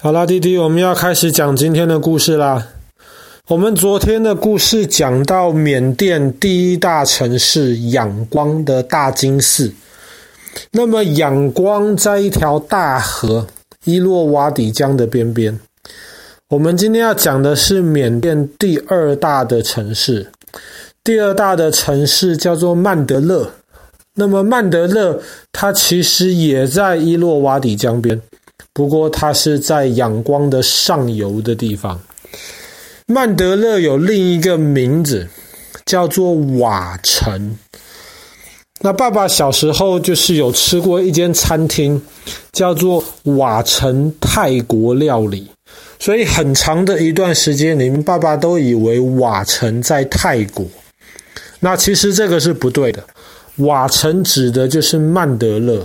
好啦，弟弟，我们要开始讲今天的故事啦。我们昨天的故事讲到缅甸第一大城市仰光的大金寺。那么仰光在一条大河伊洛瓦底江的边边。我们今天要讲的是缅甸第二大的城市，第二大的城市叫做曼德勒。那么曼德勒它其实也在伊洛瓦底江边。不过，它是在仰光的上游的地方。曼德勒有另一个名字，叫做瓦城。那爸爸小时候就是有吃过一间餐厅，叫做瓦城泰国料理。所以很长的一段时间里面，爸爸都以为瓦城在泰国。那其实这个是不对的，瓦城指的就是曼德勒。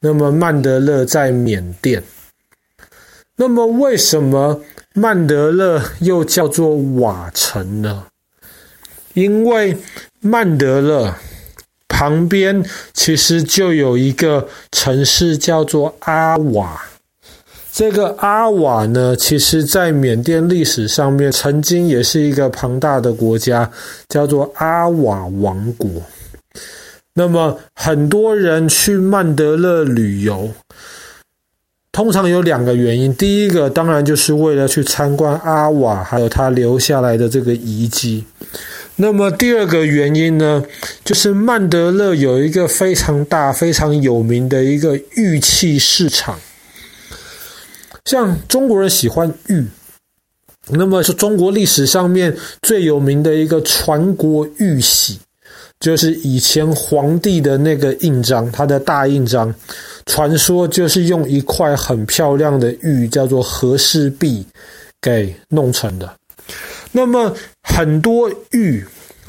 那么曼德勒在缅甸。那么，为什么曼德勒又叫做瓦城呢？因为曼德勒旁边其实就有一个城市叫做阿瓦。这个阿瓦呢，其实在缅甸历史上面曾经也是一个庞大的国家，叫做阿瓦王国。那么，很多人去曼德勒旅游。通常有两个原因，第一个当然就是为了去参观阿瓦，还有他留下来的这个遗迹。那么第二个原因呢，就是曼德勒有一个非常大、非常有名的一个玉器市场。像中国人喜欢玉，那么是中国历史上面最有名的一个传国玉玺，就是以前皇帝的那个印章，他的大印章。传说就是用一块很漂亮的玉，叫做和氏璧，给弄成的。那么很多玉，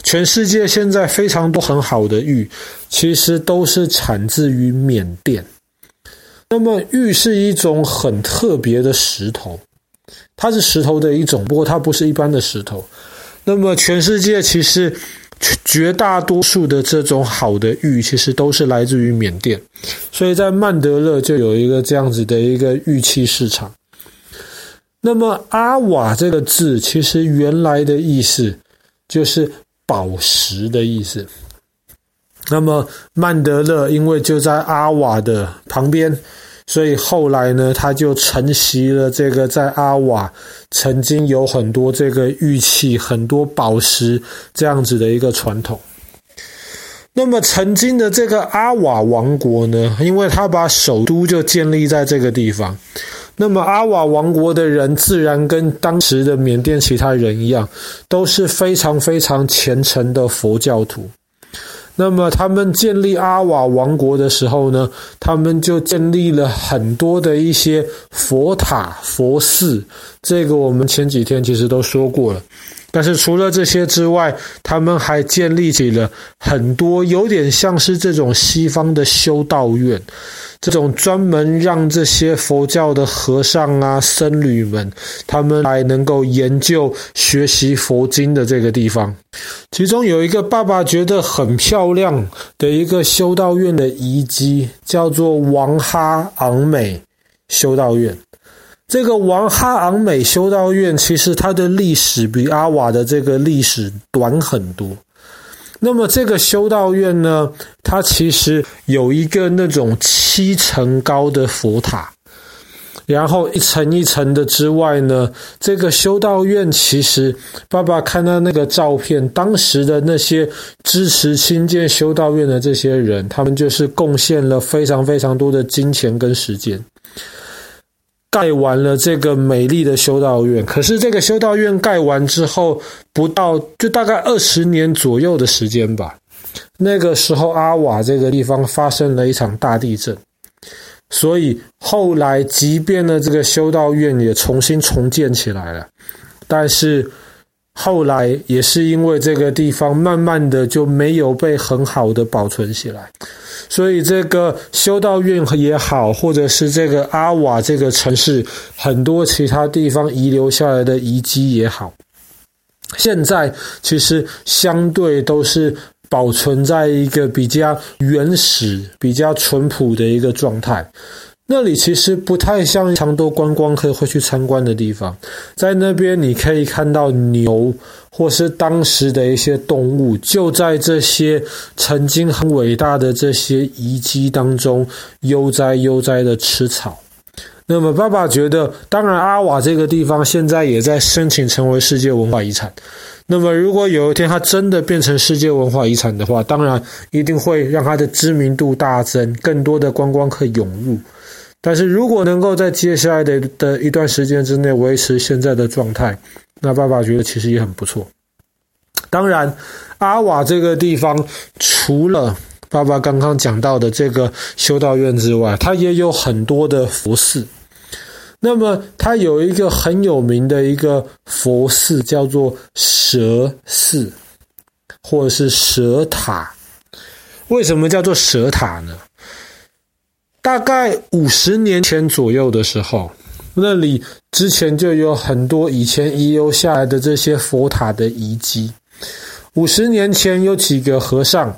全世界现在非常多很好的玉，其实都是产自于缅甸。那么玉是一种很特别的石头，它是石头的一种，不过它不是一般的石头。那么全世界其实。绝大多数的这种好的玉，其实都是来自于缅甸，所以在曼德勒就有一个这样子的一个玉器市场。那么阿瓦这个字，其实原来的意思就是宝石的意思。那么曼德勒因为就在阿瓦的旁边。所以后来呢，他就承袭了这个在阿瓦曾经有很多这个玉器、很多宝石这样子的一个传统。那么曾经的这个阿瓦王国呢，因为他把首都就建立在这个地方，那么阿瓦王国的人自然跟当时的缅甸其他人一样，都是非常非常虔诚的佛教徒。那么他们建立阿瓦王国的时候呢，他们就建立了很多的一些佛塔、佛寺。这个我们前几天其实都说过了。但是除了这些之外，他们还建立起了很多有点像是这种西方的修道院。这种专门让这些佛教的和尚啊、僧侣们，他们来能够研究、学习佛经的这个地方，其中有一个爸爸觉得很漂亮的一个修道院的遗迹，叫做王哈昂美修道院。这个王哈昂美修道院，其实它的历史比阿瓦的这个历史短很多。那么这个修道院呢，它其实有一个那种七层高的佛塔，然后一层一层的之外呢，这个修道院其实爸爸看到那个照片，当时的那些支持新建修道院的这些人，他们就是贡献了非常非常多的金钱跟时间。盖完了这个美丽的修道院，可是这个修道院盖完之后，不到就大概二十年左右的时间吧。那个时候，阿瓦这个地方发生了一场大地震，所以后来即便呢，这个修道院也重新重建起来了，但是。后来也是因为这个地方慢慢的就没有被很好的保存起来，所以这个修道院也好，或者是这个阿瓦这个城市很多其他地方遗留下来的遗迹也好，现在其实相对都是保存在一个比较原始、比较淳朴的一个状态。那里其实不太像非常多观光客会去参观的地方，在那边你可以看到牛，或是当时的一些动物，就在这些曾经很伟大的这些遗迹当中悠哉悠哉的吃草。那么爸爸觉得，当然阿瓦这个地方现在也在申请成为世界文化遗产。那么如果有一天它真的变成世界文化遗产的话，当然一定会让它的知名度大增，更多的观光客涌入。但是如果能够在接下来的的一段时间之内维持现在的状态，那爸爸觉得其实也很不错。当然，阿瓦这个地方除了爸爸刚刚讲到的这个修道院之外，它也有很多的佛寺。那么，它有一个很有名的一个佛寺，叫做蛇寺，或者是蛇塔。为什么叫做蛇塔呢？大概五十年前左右的时候，那里之前就有很多以前遗留下来的这些佛塔的遗迹。五十年前有几个和尚，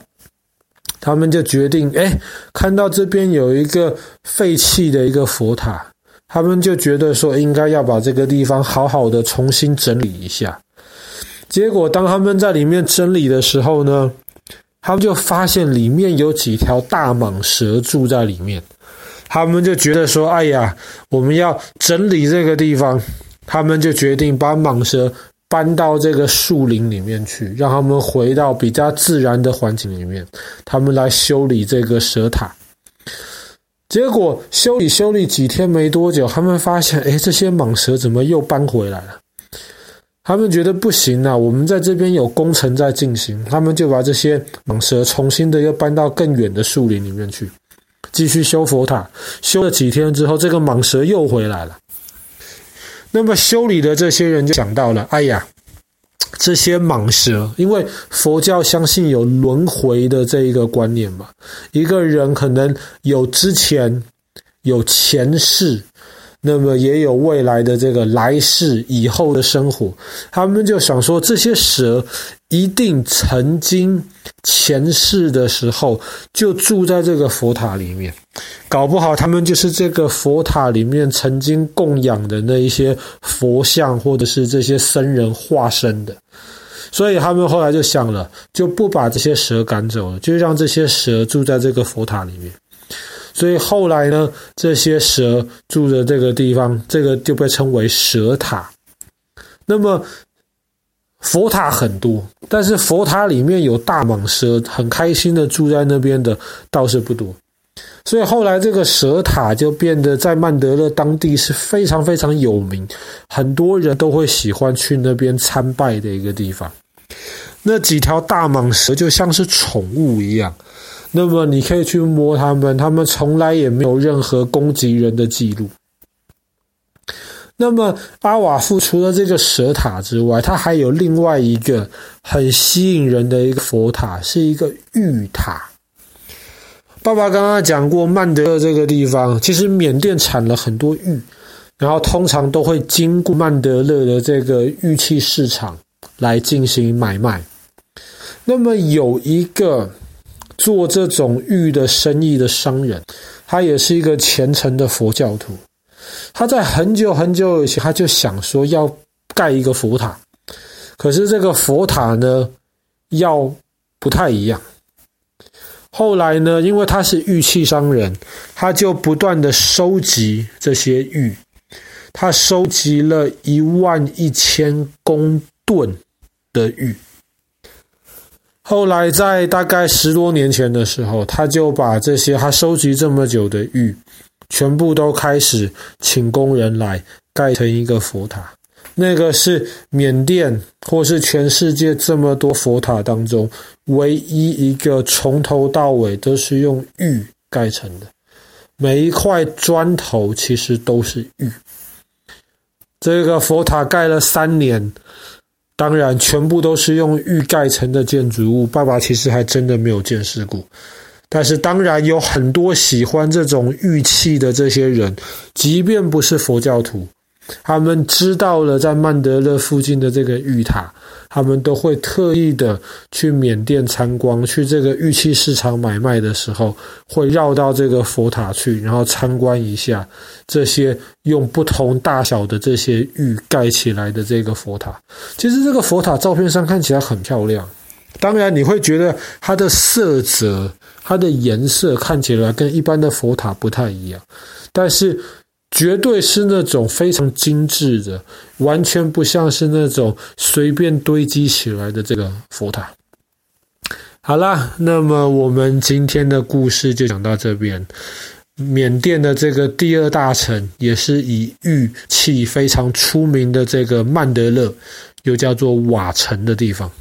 他们就决定，哎，看到这边有一个废弃的一个佛塔，他们就觉得说应该要把这个地方好好的重新整理一下。结果当他们在里面整理的时候呢，他们就发现里面有几条大蟒蛇住在里面，他们就觉得说：“哎呀，我们要整理这个地方。”他们就决定把蟒蛇搬到这个树林里面去，让他们回到比较自然的环境里面。他们来修理这个蛇塔，结果修理修理几天没多久，他们发现：“哎，这些蟒蛇怎么又搬回来了？”他们觉得不行啊，我们在这边有工程在进行，他们就把这些蟒蛇重新的又搬到更远的树林里面去，继续修佛塔。修了几天之后，这个蟒蛇又回来了。那么修理的这些人就想到了，哎呀，这些蟒蛇，因为佛教相信有轮回的这一个观念嘛，一个人可能有之前，有前世。那么也有未来的这个来世以后的生活，他们就想说，这些蛇一定曾经前世的时候就住在这个佛塔里面，搞不好他们就是这个佛塔里面曾经供养的那一些佛像，或者是这些僧人化身的，所以他们后来就想了，就不把这些蛇赶走了，就让这些蛇住在这个佛塔里面。所以后来呢，这些蛇住的这个地方，这个就被称为蛇塔。那么佛塔很多，但是佛塔里面有大蟒蛇，很开心的住在那边的倒是不多。所以后来这个蛇塔就变得在曼德勒当地是非常非常有名，很多人都会喜欢去那边参拜的一个地方。那几条大蟒蛇就像是宠物一样。那么你可以去摸它们，它们从来也没有任何攻击人的记录。那么阿瓦夫除了这个蛇塔之外，它还有另外一个很吸引人的一个佛塔，是一个玉塔。爸爸刚刚讲过，曼德勒这个地方其实缅甸产了很多玉，然后通常都会经过曼德勒的这个玉器市场来进行买卖。那么有一个。做这种玉的生意的商人，他也是一个虔诚的佛教徒。他在很久很久以前，他就想说要盖一个佛塔，可是这个佛塔呢，要不太一样。后来呢，因为他是玉器商人，他就不断的收集这些玉，他收集了一万一千公吨的玉。后来，在大概十多年前的时候，他就把这些他收集这么久的玉，全部都开始请工人来盖成一个佛塔。那个是缅甸或是全世界这么多佛塔当中唯一一个从头到尾都是用玉盖成的，每一块砖头其实都是玉。这个佛塔盖了三年。当然，全部都是用玉盖成的建筑物。爸爸其实还真的没有见识过，但是当然有很多喜欢这种玉器的这些人，即便不是佛教徒，他们知道了在曼德勒附近的这个玉塔，他们都会特意的去缅甸参观，去这个玉器市场买卖的时候，会绕到这个佛塔去，然后参观一下这些用不同大小的这些玉盖起来的这个佛塔。其实这个佛塔照片上看起来很漂亮，当然你会觉得它的色泽、它的颜色看起来跟一般的佛塔不太一样，但是。绝对是那种非常精致的，完全不像是那种随便堆积起来的这个佛塔。好啦，那么我们今天的故事就讲到这边。缅甸的这个第二大城，也是以玉器非常出名的这个曼德勒，又叫做瓦城的地方。